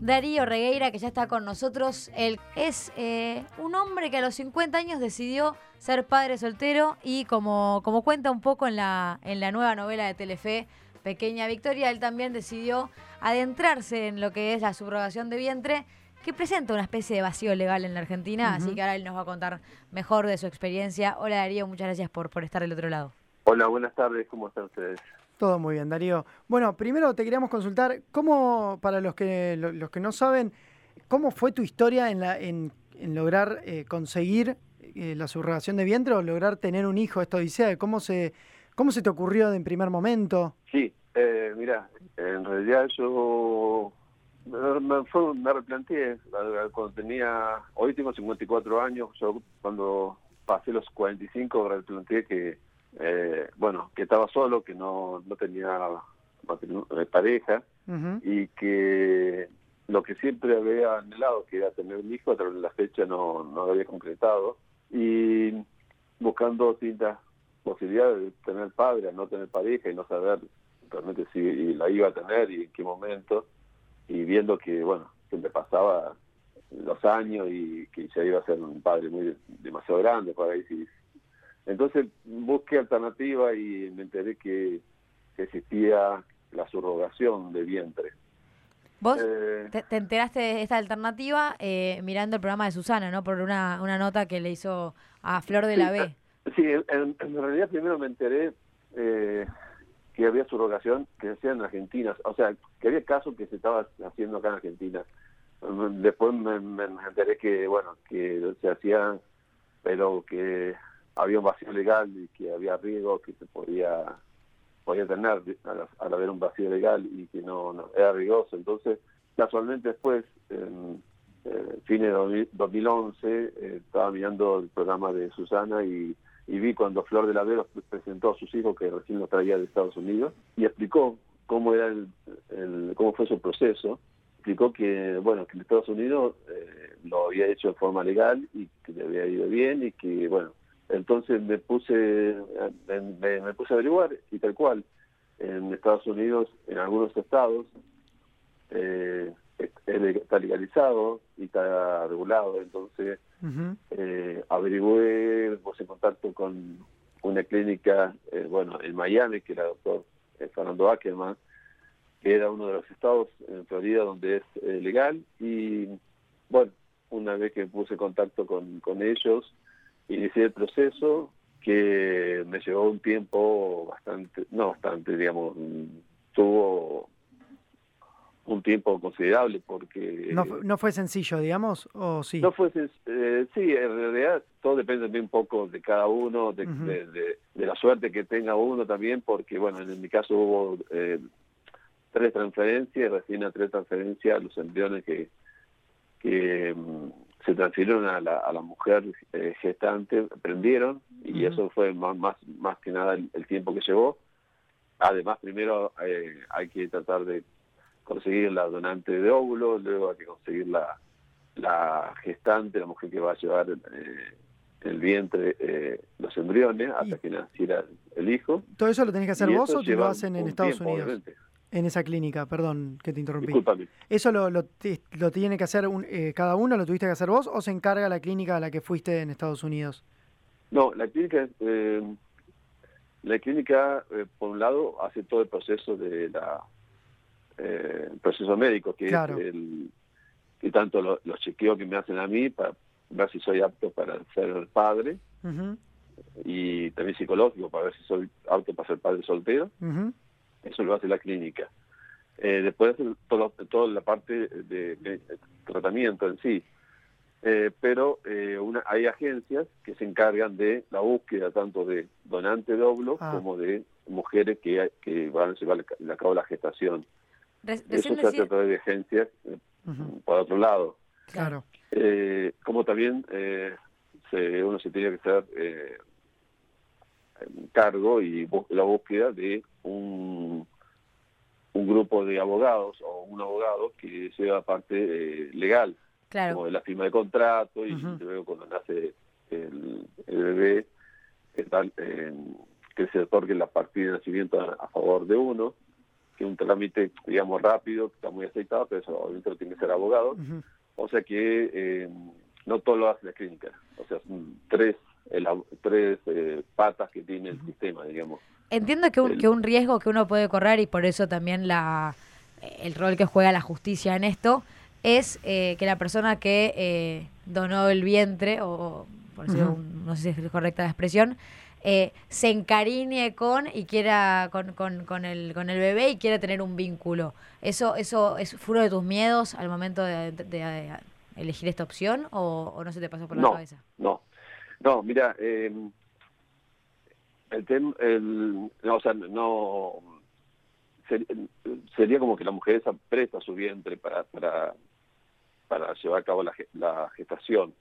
Darío Regueira, que ya está con nosotros. Él es eh, un hombre que a los 50 años decidió ser padre soltero y como, como cuenta un poco en la, en la nueva novela de Telefe, Pequeña Victoria, él también decidió adentrarse en lo que es la subrogación de vientre, que presenta una especie de vacío legal en la Argentina, así que ahora él nos va a contar mejor de su experiencia. Hola Darío, muchas gracias por, por estar del otro lado. Hola, buenas tardes, ¿cómo están ustedes? Todo muy bien, Darío. Bueno, primero te queríamos consultar, ¿cómo, para los que, los que no saben, cómo fue tu historia en, la, en, lograr eh, conseguir eh, la subrogación de vientre o lograr tener un hijo, esta odisea? ¿Cómo se, cómo se te ocurrió en primer momento? Sí, eh, mira, en realidad yo me, fue, me replanteé cuando tenía, hoy tengo 54 años, yo cuando pasé los 45 replanteé que eh, bueno, que estaba solo, que no, no tenía eh, pareja y que lo que siempre había anhelado, que era tener un hijo, a través de la fecha no, no lo había concretado. Y buscando distintas posibilidades de tener padre, no tener pareja y no saber realmente si la iba a tener y en qué momento, y viendo que, bueno, siempre pasaba los años y que ya iba a ser un padre muy demasiado grande para ahí si entonces busqué alternativa y me enteré que, existía la subrogación de vientre. ¿Vos eh, te, enteraste de esta alternativa eh, mirando el programa de Susana, ¿no? Por una, una nota que le hizo a Flor de la B. Eh, sí, en, realidad primero me enteré que había subrogación que se hacía en Argentina, o sea, que había casos que se estaba haciendo acá en Argentina. Después me, me enteré que, bueno, que se hacía, pero que había un vacío legal y que había riesgo que se podía podía tener al, haber un vacío legal y que no, era riesgoso. Entonces, casualmente después, en eh, fines de 2011, eh, estaba mirando el programa de Susana y, vi cuando Flor de la Vero presentó a sus hijos que recién los traía de Estados Unidos y explicó cómo era el, cómo fue su proceso explicó que bueno que en Estados Unidos eh, lo había hecho de forma legal y que le había ido bien y que bueno entonces me puse, me, puse a averiguar y tal cual, en Estados Unidos, en algunos estados, eh, está legalizado y está regulado. Entonces eh, averigué, puse en contacto con una clínica, eh, bueno, en Miami, que era el doctor eh, Fernando Ackerman, que era uno de los estados en Florida donde es eh, legal. Y bueno, una vez que puse contacto con, con ellos, inicié el proceso que me llevó un tiempo bastante, no bastante, digamos, tuvo un tiempo considerable porque... ¿No, no fue sencillo, digamos, o sí? No fue eh, sí, en realidad todo depende un poco de cada uno, de, de, la suerte que tenga uno también, porque bueno, en mi caso hubo eh, tres transferencias, recién a tres transferencias los embriones que, que mm, se transfirieron a la, a la mujer eh, gestante, prendieron y eso fue más, más, más que nada el, tiempo que llevó. Además, primero eh, hay que tratar de conseguir la donante de óvulo, luego hay que conseguir la, la gestante, la mujer que va a llevar eh, el vientre, los embriones, hasta que naciera el hijo. ¿Todo eso lo tenés que hacer vos o te lo hacen en Estados Unidos? En esa clínica, perdón que te interrumpí. ¿Eso lo, lo, lo tiene que hacer eh, cada uno, lo tuviste que hacer vos o se encarga la clínica a la que fuiste en Estados Unidos? No, la clínica, eh, la clínica eh, por un lado hace todo el proceso de la proceso médico, que es el que tanto los chequeos que me hacen a mí para ver si soy apto para ser padre y también psicológico para ver si soy apto para ser padre soltero. Eso lo hace la clínica. Eh, después todo, toda la parte de, tratamiento en sí. Eh, pero eh, una, hay agencias que se encargan de la búsqueda tanto de donante de óvulos ah. como de mujeres que, que van a llevar a cabo la gestación. Eso se hace a través de agencias, por otro lado. Claro. como también se, uno se tiene que hacer cargo y la búsqueda de un, un grupo de abogados o un abogado que sea parte eh, legal, como de la firma de contrato y luego cuando nace el, bebé, que, tal, que se otorgue la partida de nacimiento a, favor de uno, que un trámite, digamos, rápido, que está muy aceitado, pero eso obviamente lo tiene que ser abogado. O sea que eh, no todo lo hace la clínica. O sea, son tres, tres eh, patas que tiene el sistema, digamos. Entiendo que un, que un riesgo que uno puede correr y por eso también la el rol que juega la justicia en esto es que la persona que donó el vientre, o por decirlo, no sé si es correcta la expresión, eh, se encariñe con y quiera con, con, con, el, con el bebé y quiera tener un vínculo. ¿Eso, eso es uno de tus miedos al momento de, elegir esta opción o, no se te pasó por la cabeza? No, no, mira, eh, el tema, el, no, o sea, no, sería como que la mujer presta su vientre para, para, para llevar a cabo la, gestación.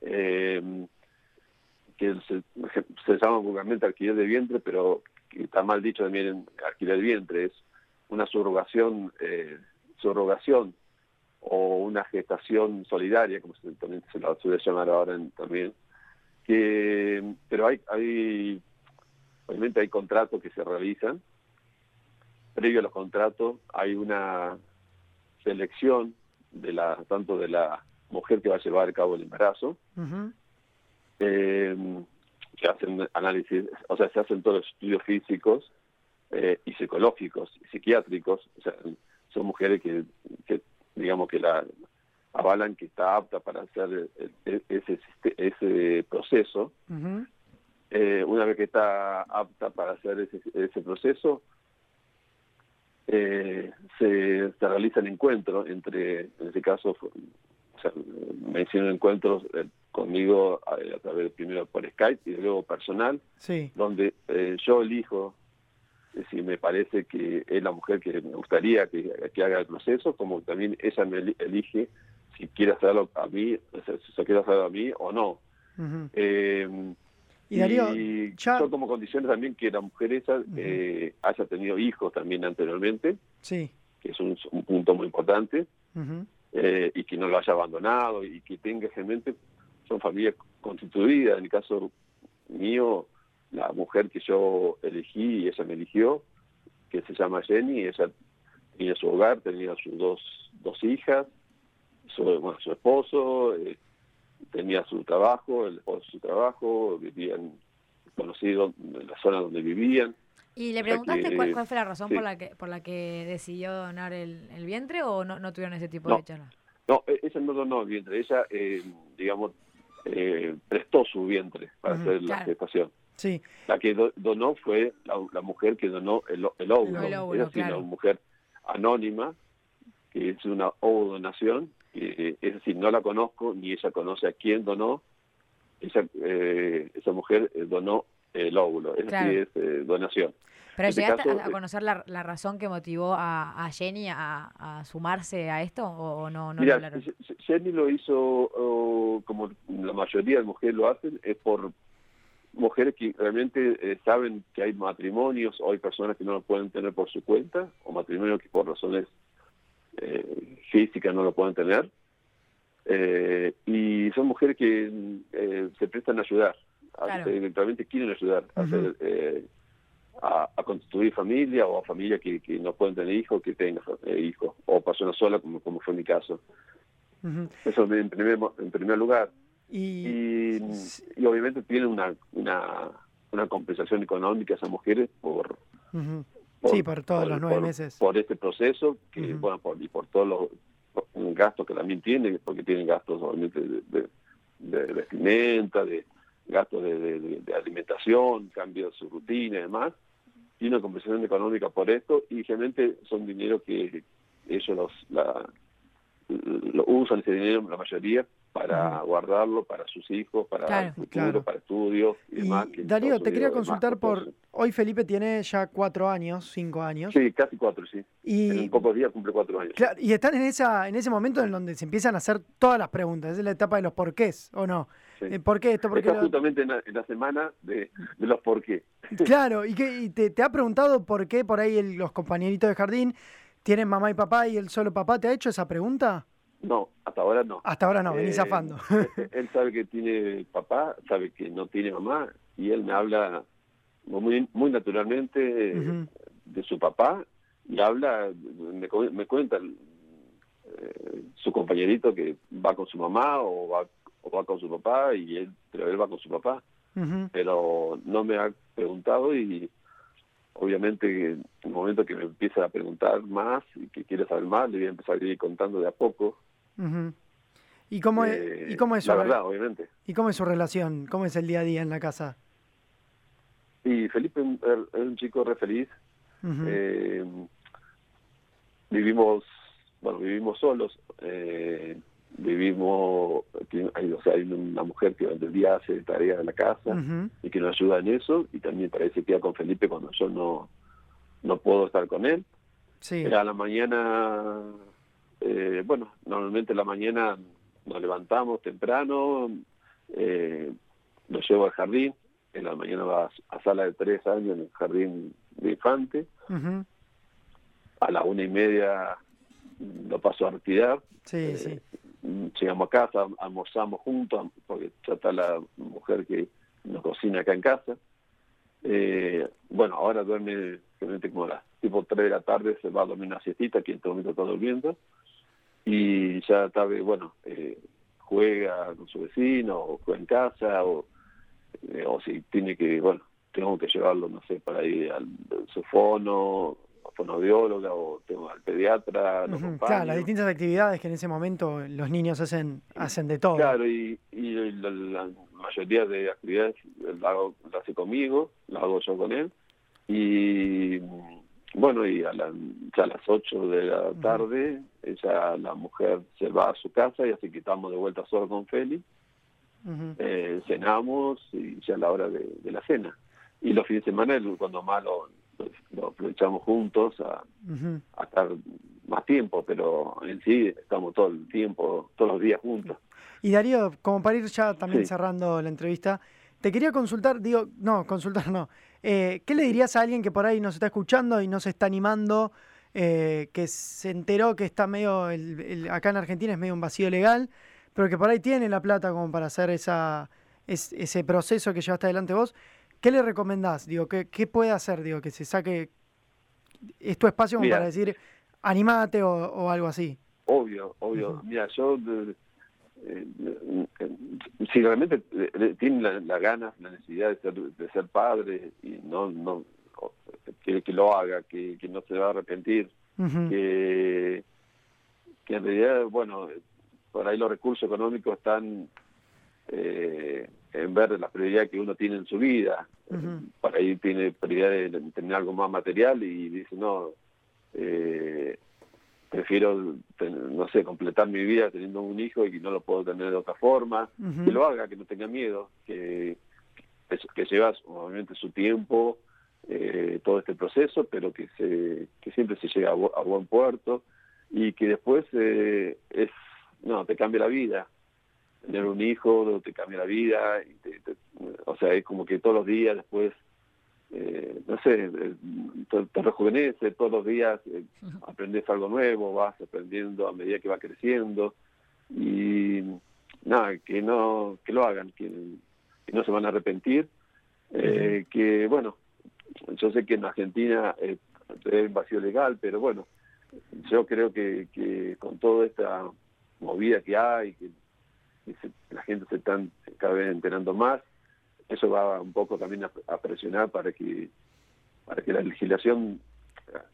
Eh, que se, se llama vulgarmente alquiler de vientre, pero está mal dicho también alquiler de vientre, es una subrogación, eh, subrogación o una gestación solidaria, como se la suele llamar ahora también, que, pero hay, hay, obviamente hay contratos que se realizan, previo a los contratos hay una selección de la tanto de la mujer que va a llevar a cabo el embarazo, eh, que hacen análisis, o sea, se hacen todos los estudios físicos eh, y psicológicos y psiquiátricos, o sea, son mujeres que, digamos que la avalan que está apta para hacer ese, ese proceso. Eh, una vez que está apta para hacer ese, ese proceso, eh, se, se realizan encuentros entre, en este caso, o sea, menciono encuentros eh, conmigo a, través primero por Skype y luego personal, donde eh, yo elijo si me parece que es la mujer que me gustaría que, haga el proceso, como también ella me elige si quiere hacerlo a mí, si se quiere hacerlo a mí o no. Eh, y Darío, yo como condiciones también que la mujer esa eh, haya tenido hijos también anteriormente, sí. que es un, punto muy importante, y que no lo haya abandonado y que tenga realmente son familias constituidas. En el caso mío, la mujer que yo elegí y ella me eligió, que se llama Jenny, ella tenía su hogar, tenía sus dos, dos hijas, su, bueno, su esposo, eh, tenía su trabajo, el esposo su trabajo, vivían conocidos en la zona donde vivían. ¿Y le preguntaste cuál, fue la razón por la que por la que decidió donar el, vientre o no, no tuvieron ese tipo de charla? No, e, ella no donó el vientre, ella, eh, digamos, eh, prestó su vientre para hacer la gestación. Sí. La que donó fue la, mujer que donó el, el óvulo, es decir, una mujer anónima, que es una donación que, es decir, no la conozco ni ella conoce a quién donó, esa, eh, esa mujer eh, donó el óvulo, es decir, es donación. ¿Pero llegaste a, conocer la, razón que motivó a, Jenny a, sumarse a esto o, no? no Mira, Jenny lo hizo como la mayoría de mujeres lo hacen, es por mujeres que realmente eh, saben que hay matrimonios o hay personas que no lo pueden tener por su cuenta o matrimonios que por razones eh, físicas no lo pueden tener. Eh, y son mujeres que se prestan a ayudar, realmente quieren ayudar a hacer a, constituir familia o a familias que, no pueden tener hijos, que tengan eh, hijos, o personas solas, como, como fue mi caso. Eso en primer, en primer lugar. Y, y, obviamente tienen una, una, una compensación económica esas mujeres por, sí, por todos los nueve meses. Por este proceso, que bueno, por, y por todos los gastos que también tienen, porque tienen gastos obviamente de, de, vestimenta, de gastos de, de, alimentación, cambio de su rutina y demás y una compensación económica por esto y realmente son dinero que ellos los, la, lo usan ese dinero la mayoría para guardarlo para sus hijos, para el futuro, para estudios y, demás. Darío, te quería consultar por... Hoy Felipe tiene ya cuatro años, cinco años. Sí, casi cuatro, sí. Y, en pocos días cumple cuatro años. y están en esa en ese momento en donde se empiezan a hacer todas las preguntas. Es la etapa de los porqués, ¿o no? Eh, ¿Por qué esto? ¿Por Está justamente en la, semana de, los por qué. Claro, y, que, te, ha preguntado por qué por ahí los compañeritos de jardín tienen mamá y papá y el solo papá. ¿Te ha hecho esa pregunta? No, hasta ahora no. Hasta ahora no, venís eh, zafando. él sabe que tiene papá, sabe que no tiene mamá y él me habla muy, muy naturalmente de su papá y habla, me, me cuenta eh, su compañerito que va con su mamá o va, o va con su papá y él, pero él va con su papá. Pero no me ha preguntado y obviamente en el momento que me empieza a preguntar más y que quiere saber más, le voy a empezar a ir contando de a poco. ¿Y cómo, es, Eh, ¿Y cómo es su la verdad, obviamente. ¿Y cómo es su relación? ¿Cómo es el día a día en la casa? Y Felipe es un- es un chico re feliz. Eh, vivimos, bueno, vivimos solos. Eh, vivimos, hay, o sea, hay una mujer que durante el día hace tareas de la casa y que nos ayuda en eso. Y también para se queda con Felipe cuando yo no, no puedo estar con él. Sí. A la mañana, eh, bueno, normalmente a la mañana nos levantamos temprano, eh, lo llevo al jardín, en la mañana va a sala de tres años en el jardín de infante, a la una y media lo paso a retirar, Sí, Eh, sí. llegamos a casa, almorzamos juntos, porque ya está la mujer que nos cocina acá en casa. Eh, bueno, ahora duerme generalmente como a las tipo 3 de la tarde, se va a dormir una siestita, que en este momento está durmiendo, y ya tarde, bueno, eh, juega con su vecino, o juega en casa, o, eh, o si tiene que, bueno, tengo que llevarlo, no sé, para ir al, al su fono, a fonoaudióloga, o tengo al pediatra. Claro, las distintas actividades que en ese momento los niños hacen, hacen de todo. Claro, y, y la, la mayoría de actividades la, hago, la hace conmigo, la hago yo con él. Y bueno, y a, la, ya a las 8 de la tarde, ella, la mujer se va a su casa y así que estamos de vuelta solo con Feli. Ujú. Eh, cenamos y ya a la hora de, de la cena. Y los fines de semana, cuando más lo, aprovechamos juntos a, estar más tiempo, pero en sí estamos todo el tiempo, todos los días juntos. Y Darío, como para ir ya también Sí. cerrando la entrevista, te quería consultar, digo, no, consultar no. Eh, ¿Qué le dirías a alguien que por ahí nos está escuchando y no se está animando, eh, que se enteró que está medio, el- el- acá en Argentina es medio un vacío legal, pero que por ahí tiene la plata como para hacer esa, es- ese proceso que llevaste adelante vos? ¿Qué le recomendás? Digo, ¿qué, qué puede hacer? Digo, que se saque, es tu espacio como Mira. para decir, animate o, o algo así. Obvio, obvio. Mira, yo, eh, si realmente tiene la, la ganas, la necesidad de ser, de ser padre y no, no quiere que lo haga, que, que no se va a arrepentir, Ujú. que, que en realidad, bueno, por ahí los recursos económicos están eh, en ver las prioridades que uno tiene en su vida. Ujú. Por ahí tiene prioridad de tener algo más material y dice, no, eh, prefiero, no sé, completar mi vida teniendo un hijo y no lo puedo tener de otra forma. Que lo haga, que no tenga miedo, que, que, que lleva obviamente su tiempo, eh, todo este proceso, pero que, se, que siempre se llega a, bu- a buen puerto y que después eh, es, no, te cambia la vida. Tener un hijo te cambia la vida, y te- te- o sea, es como que todos los días después eh, no sé, eh, te, te rejuvenece, todos los días eh, aprendes algo nuevo, vas aprendiendo a medida que va creciendo y nada, que no que lo hagan, que, que no se van a arrepentir, eh, que bueno, yo sé que en Argentina eh, es vacío legal, pero bueno, yo creo que, que con toda esta movida que hay, que, que se- la gente se está cada vez enterando más, eso va un poco también a, a presionar para que para que la legislación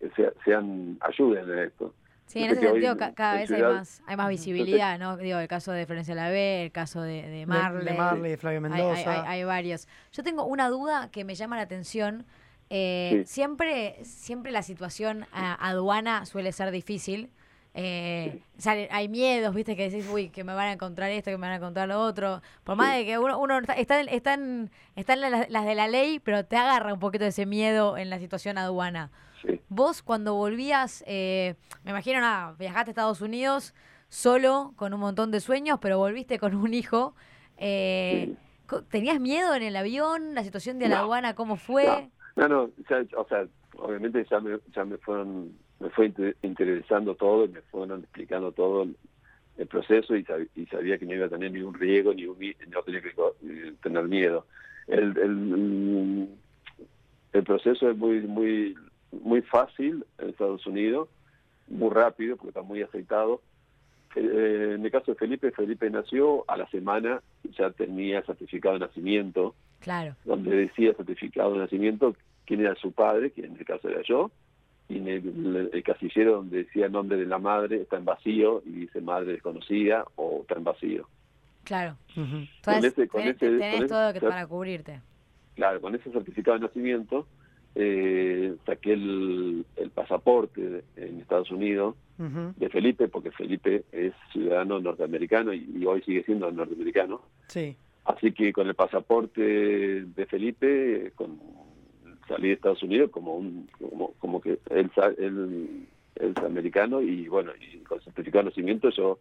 eh, sea, sean ayuden a esto. Sí, en ese sentido en- ca- cada vez hay más, hay más visibilidad, ¿no? Digo, el caso de Florencia Lavé, el caso de, de De- Marley. de Marley, de Flavio hay, Mendoza. hay- hay varios. Yo tengo una duda que me llama la atención. Eh, Sí. Siempre, siempre la situación a- aduana suele ser difícil. Eh, sale- hay miedos, viste, que decís, uy, que me van a encontrar esto, que me van a encontrar lo otro. Por más de que uno, uno está, está, en- está en- están las, las de la ley, pero te agarra un poquito ese miedo en la situación aduana. Sí. Vos cuando volvías, eh, me imagino, nada, viajaste a Estados Unidos solo, con un montón de sueños, pero volviste con un hijo. eh, Sí. ¿Tenías miedo en el avión? ¿La situación de la No, aduana cómo fue? No, no, ya- o sea, obviamente ya me, ya me fueron, me fue inter- interesando todo y me fueron explicando todo el, proceso y, sab- y sabía que no iba a tener ningún riesgo, ni un no tenía que eh, tener miedo. El, el, el proceso es muy, muy muy fácil en Estados Unidos, muy rápido, porque está muy aceitado. Eh, en el caso de Felipe, Felipe nació a la semana, ya tenía certificado de nacimiento, Claro. donde decía certificado de nacimiento quién era su padre, que en el caso era yo, y en el, el casillero donde decía el nombre de la madre está en vacío y dice madre desconocida o está en vacío. Claro. Ujú. Entonces, ese- con tenés, ese- tenés con todo ese- que, para cubrirte. Claro, con ese certificado de nacimiento eh, saqué el, el pasaporte en Estados Unidos de Felipe, porque Felipe es ciudadano norteamericano y, y hoy sigue siendo norteamericano. Sí. Así que con el pasaporte de Felipe, con, salí de Estados Unidos como un como, como que él, sa- él, él es americano y bueno, y con certificado de nacimiento yo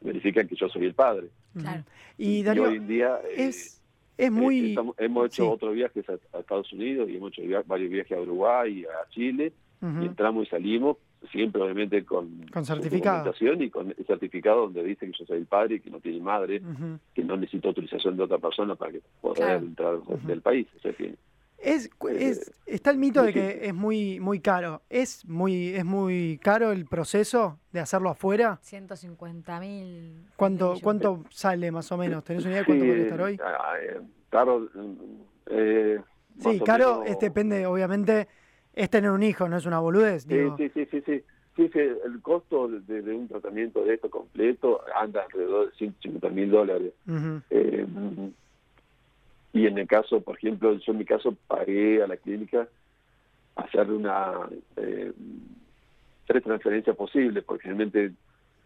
verifican que yo soy el padre. Claro. Y y Darío, hoy en día eh, es, eh, muy... estamos- hemos hecho sí. otros viajes a, a Estados Unidos y hemos hecho via- varios viajes a Uruguay, a Chile, y entramos y salimos, siempre obviamente con, Con certificado. y con el certificado donde dice que yo soy el padre y que no tiene madre, que no necesito autorización de otra persona para que pueda Claro. entrar del país. O sea que, Es, cu- Eh, es, está el mito de que es muy, muy caro. ¿Es muy, ¿Es muy caro el proceso de hacerlo afuera? 150 mil. ¿Cuánto, ¿Cuánto sale más o menos? ¿Tenés una idea de cuánto sí, puede estar hoy? ah, eh, caro, eh, Sí, caro, menos- es- depende, obviamente, es tener un hijo, no es una boludez. Sí, digo. sí, sí, sí, sí. Sí, sí, el costo de, de un tratamiento de esto completo anda alrededor de 150 mil dólares. Eh, y en el caso, por ejemplo, yo en mi caso pagué a la clínica hacer una eh, tres transferencias posibles, porque realmente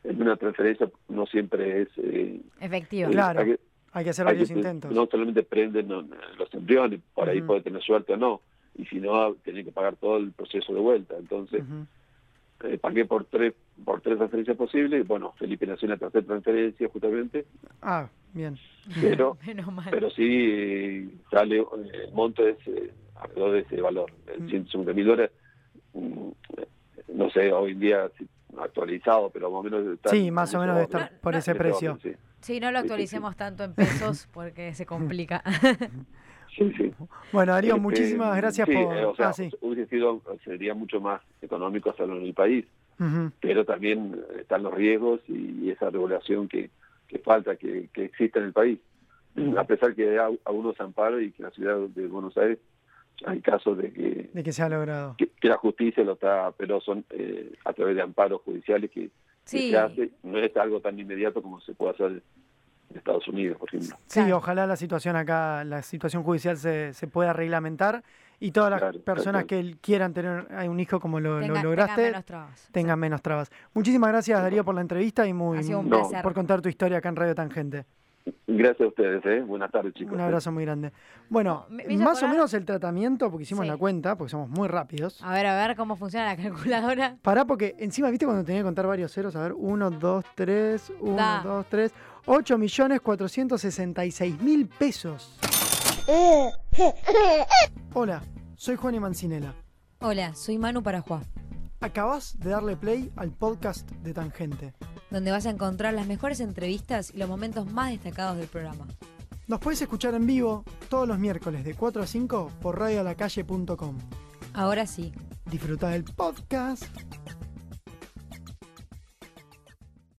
en una transferencia no siempre es... eh, Efectivo. Claro. hay que- Hay que hacer hay varios que- intentos. No solamente prenden los embriones, por ahí puede tener suerte o no, y si no, tiene que pagar todo el proceso de vuelta. Entonces. Eh, pagué por tres por tres transferencias posibles, bueno, Felipe nació en la tercera transferencia justamente, Ah, bien. pero Menos mal. pero sí sale, eh, el monto es eh, alrededor de ese valor, el Mm. 150 mil dólares, mm, no sé, hoy en día si- actualizado, pero más o menos... está Sí, más o menos estar por no, ese precio. orden, sí. Sí, no lo Sí, sí, sí. actualicemos tanto en pesos porque se complica. Sí, sí. Bueno, Darío, Este, muchísimas gracias sí, por... eh, o sea, ah, sí. hubiese sido, sería mucho más económico hacerlo en el país, pero también eh, están los riesgos y esa regulación que, que falta que, que exista en el país. A pesar que hay algunos amparos y que en la ciudad de Buenos Aires hay casos de que, De que se ha logrado. que, que la justicia lo está, pero son eh, a través de amparos judiciales que, que se hace, no es algo tan inmediato como se puede hacer en Estados Unidos, por ejemplo. Sí, Claro. ojalá la situación acá, la situación judicial se, se pueda reglamentar y todas las Claro, personas que quieran tener un hijo como lo, lo Tenga- tengan lograste menos trabas. tengan menos trabas. Muchísimas gracias Darío por la entrevista y muy Ha sido un No, placer. por contar tu historia acá en Radio Tangente. Gracias a ustedes, ¿eh? Buenas tardes, chicos. Un abrazo muy grande. Bueno, más o menos el tratamiento, porque hicimos Sí. la cuenta, porque somos muy rápidos. A ver, a ver cómo funciona la calculadora. Pará, porque encima, ¿viste cuando tenía que contar varios ceros? A ver, 1, 2, 3, 1, Da. 2, 3. 8 millones 466 mil pesos. Hola, soy Juan y Mancinela. Hola, soy Manu Parajuá, Acabas de darle play al podcast de Tangente. donde vas a encontrar las mejores entrevistas y los momentos más destacados del programa. Nos puedes escuchar en vivo todos los miércoles de 4 a 5 por radioalacalle.com. Ahora sí, Disfruta del podcast.